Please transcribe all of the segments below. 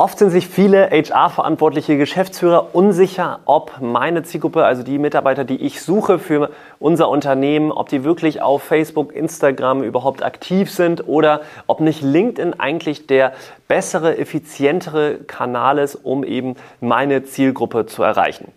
Oft sind sich viele HR-verantwortliche Geschäftsführer unsicher, ob meine Zielgruppe, also die Mitarbeiter, die ich suche für unser Unternehmen, ob die wirklich auf Facebook, Instagram überhaupt aktiv sind oder ob nicht LinkedIn eigentlich der bessere, effizientere Kanal ist, um eben meine Zielgruppe zu erreichen.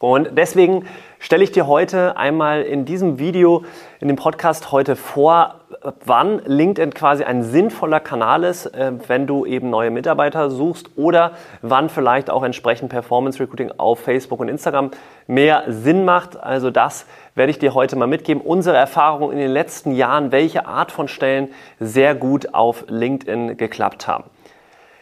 Und deswegen stelle ich dir heute einmal in diesem Video, in dem Podcast heute vor, wann LinkedIn quasi ein sinnvoller Kanal ist, äh, wenn du eben neue Mitarbeiter suchst oder wann vielleicht auch entsprechend Performance Recruiting auf Facebook und Instagram mehr Sinn macht. Also das werde ich dir heute mal mitgeben. Unsere Erfahrungen in den letzten Jahren, welche Art von Stellen sehr gut auf LinkedIn geklappt haben.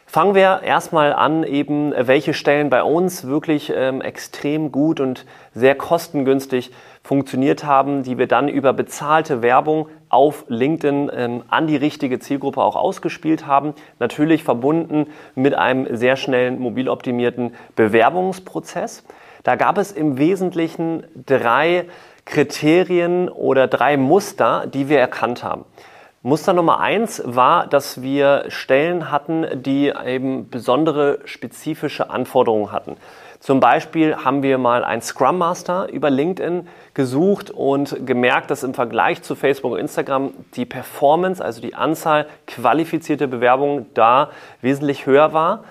Fangen wir erstmal an, eben welche Stellen bei uns wirklich ähm, extrem gut und sehr kostengünstig funktioniert haben, die wir dann über bezahlte Werbung auf LinkedIn ähm, an die richtige Zielgruppe auch ausgespielt haben. Natürlich verbunden mit einem sehr schnellen mobil optimierten Bewerbungsprozess. Da gab es im Wesentlichen drei Kriterien oder drei Muster, die wir erkannt haben. Muster Nummer eins war, dass wir Stellen hatten, die eben besondere spezifische Anforderungen hatten. Zum Beispiel haben wir mal einen Scrum Master über LinkedIn gesucht und gemerkt, dass im Vergleich zu Facebook und Instagram die Performance, also die Anzahl qualifizierter Bewerbungen da wesentlich höher war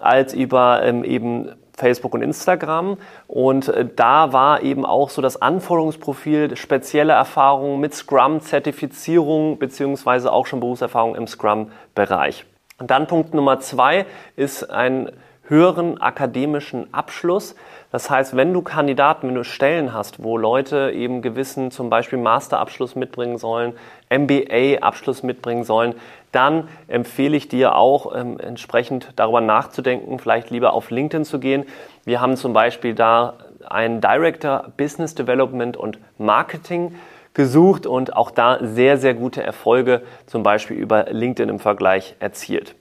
als über ähm, eben Facebook und Instagram. Und äh, da war eben auch so das Anforderungsprofil, spezielle Erfahrungen mit Scrum, Zertifizierung beziehungsweise auch schon Berufserfahrung im Scrum-Bereich. Und dann Punkt Nummer zwei ist ein höheren akademischen Abschluss. Das heißt, wenn du Kandidaten, wenn du Stellen hast, wo Leute eben gewissen zum Beispiel Masterabschluss mitbringen sollen, MBA-Abschluss mitbringen sollen, dann empfehle ich dir auch ähm, entsprechend darüber nachzudenken, vielleicht lieber auf LinkedIn zu gehen. Wir haben zum Beispiel da einen Director Business Development und Marketing gesucht und auch da sehr, sehr gute Erfolge zum Beispiel über LinkedIn im Vergleich erzielt.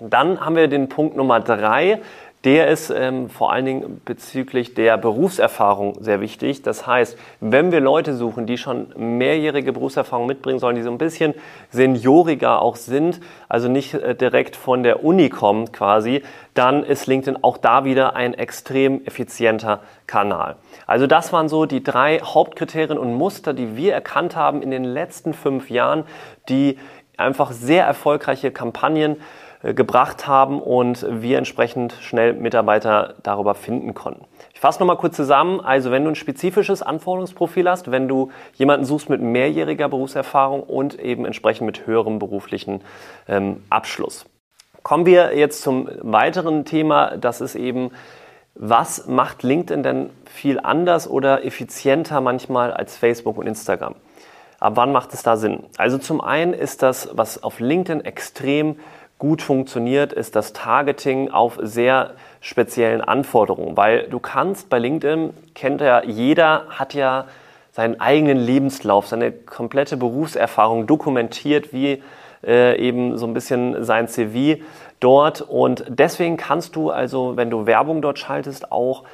Dann haben wir den Punkt Nummer drei. Der ist ähm, vor allen Dingen bezüglich der Berufserfahrung sehr wichtig. Das heißt, wenn wir Leute suchen, die schon mehrjährige Berufserfahrung mitbringen sollen, die so ein bisschen senioriger auch sind, also nicht äh, direkt von der Uni kommen quasi, dann ist LinkedIn auch da wieder ein extrem effizienter Kanal. Also das waren so die drei Hauptkriterien und Muster, die wir erkannt haben in den letzten fünf Jahren, die einfach sehr erfolgreiche Kampagnen gebracht haben und wir entsprechend schnell Mitarbeiter darüber finden konnten. Ich fasse nochmal kurz zusammen. Also wenn du ein spezifisches Anforderungsprofil hast, wenn du jemanden suchst mit mehrjähriger Berufserfahrung und eben entsprechend mit höherem beruflichen ähm, Abschluss. Kommen wir jetzt zum weiteren Thema. Das ist eben, was macht LinkedIn denn viel anders oder effizienter manchmal als Facebook und Instagram? Ab wann macht es da Sinn? Also zum einen ist das, was auf LinkedIn extrem gut funktioniert, ist das Targeting auf sehr speziellen Anforderungen, weil du kannst bei LinkedIn, kennt ja jeder, hat ja seinen eigenen Lebenslauf, seine komplette Berufserfahrung dokumentiert, wie äh, eben so ein bisschen sein CV dort. Und deswegen kannst du also, wenn du Werbung dort schaltest, auch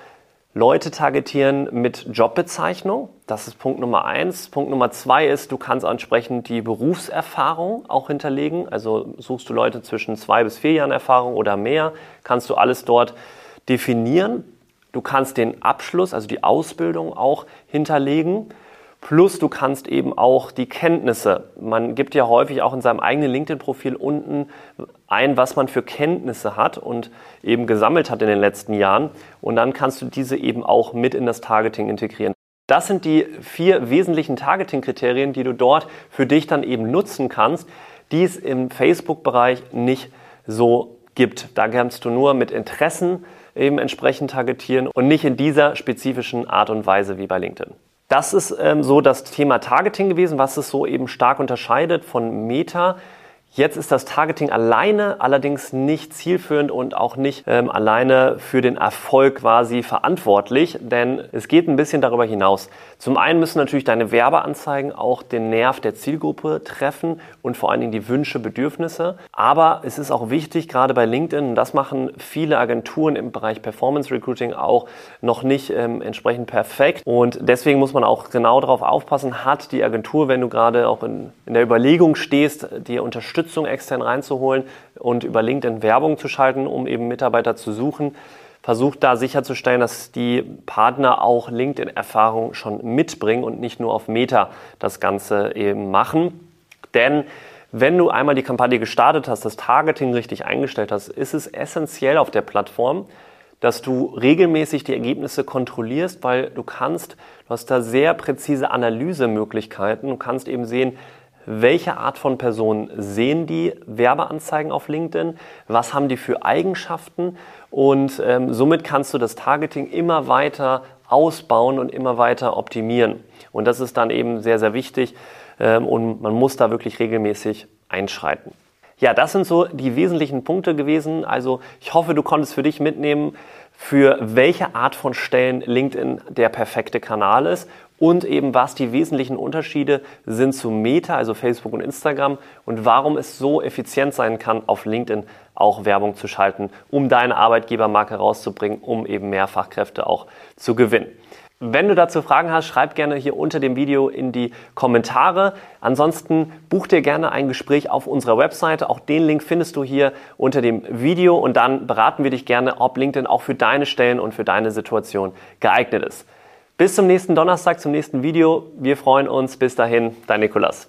Leute targetieren mit Jobbezeichnung. Das ist Punkt Nummer eins. Punkt Nummer zwei ist, du kannst entsprechend die Berufserfahrung auch hinterlegen. Also suchst du Leute zwischen zwei bis vier Jahren Erfahrung oder mehr, kannst du alles dort definieren. Du kannst den Abschluss, also die Ausbildung auch hinterlegen. Plus du kannst eben auch die Kenntnisse, man gibt ja häufig auch in seinem eigenen LinkedIn-Profil unten ein, was man für Kenntnisse hat und eben gesammelt hat in den letzten Jahren. Und dann kannst du diese eben auch mit in das Targeting integrieren. Das sind die vier wesentlichen Targeting-Kriterien, die du dort für dich dann eben nutzen kannst, die es im Facebook-Bereich nicht so gibt. Da kannst du nur mit Interessen eben entsprechend targetieren und nicht in dieser spezifischen Art und Weise wie bei LinkedIn. Das ist ähm, so das Thema Targeting gewesen, was es so eben stark unterscheidet von Meta. Jetzt ist das Targeting alleine allerdings nicht zielführend und auch nicht ähm, alleine für den Erfolg quasi verantwortlich, denn es geht ein bisschen darüber hinaus. Zum einen müssen natürlich deine Werbeanzeigen auch den Nerv der Zielgruppe treffen und vor allen Dingen die Wünsche, Bedürfnisse. Aber es ist auch wichtig, gerade bei LinkedIn, und das machen viele Agenturen im Bereich Performance Recruiting auch noch nicht ähm, entsprechend perfekt. Und deswegen muss man auch genau darauf aufpassen, hat die Agentur, wenn du gerade auch in, in der Überlegung stehst, dir Unterstützung Unterstützung extern reinzuholen und über LinkedIn Werbung zu schalten, um eben Mitarbeiter zu suchen. Versucht da sicherzustellen, dass die Partner auch LinkedIn-Erfahrung schon mitbringen und nicht nur auf Meta das Ganze eben machen. Denn wenn du einmal die Kampagne gestartet hast, das Targeting richtig eingestellt hast, ist es essentiell auf der Plattform, dass du regelmäßig die Ergebnisse kontrollierst, weil du kannst, du hast da sehr präzise Analysemöglichkeiten. Du kannst eben sehen, welche Art von Personen sehen die Werbeanzeigen auf LinkedIn, was haben die für Eigenschaften und ähm, somit kannst du das Targeting immer weiter ausbauen und immer weiter optimieren. Und das ist dann eben sehr, sehr wichtig ähm, und man muss da wirklich regelmäßig einschreiten. Ja, das sind so die wesentlichen Punkte gewesen. Also ich hoffe, du konntest für dich mitnehmen, für welche Art von Stellen LinkedIn der perfekte Kanal ist und eben was die wesentlichen Unterschiede sind zu Meta, also Facebook und Instagram und warum es so effizient sein kann, auf LinkedIn auch Werbung zu schalten, um deine Arbeitgebermarke rauszubringen, um eben mehr Fachkräfte auch zu gewinnen. Wenn du dazu Fragen hast, schreib gerne hier unter dem Video in die Kommentare. Ansonsten buch dir gerne ein Gespräch auf unserer Webseite. Auch den Link findest du hier unter dem Video und dann beraten wir dich gerne, ob LinkedIn auch für deine Stellen und für deine Situation geeignet ist. Bis zum nächsten Donnerstag, zum nächsten Video. Wir freuen uns. Bis dahin, dein Nikolas.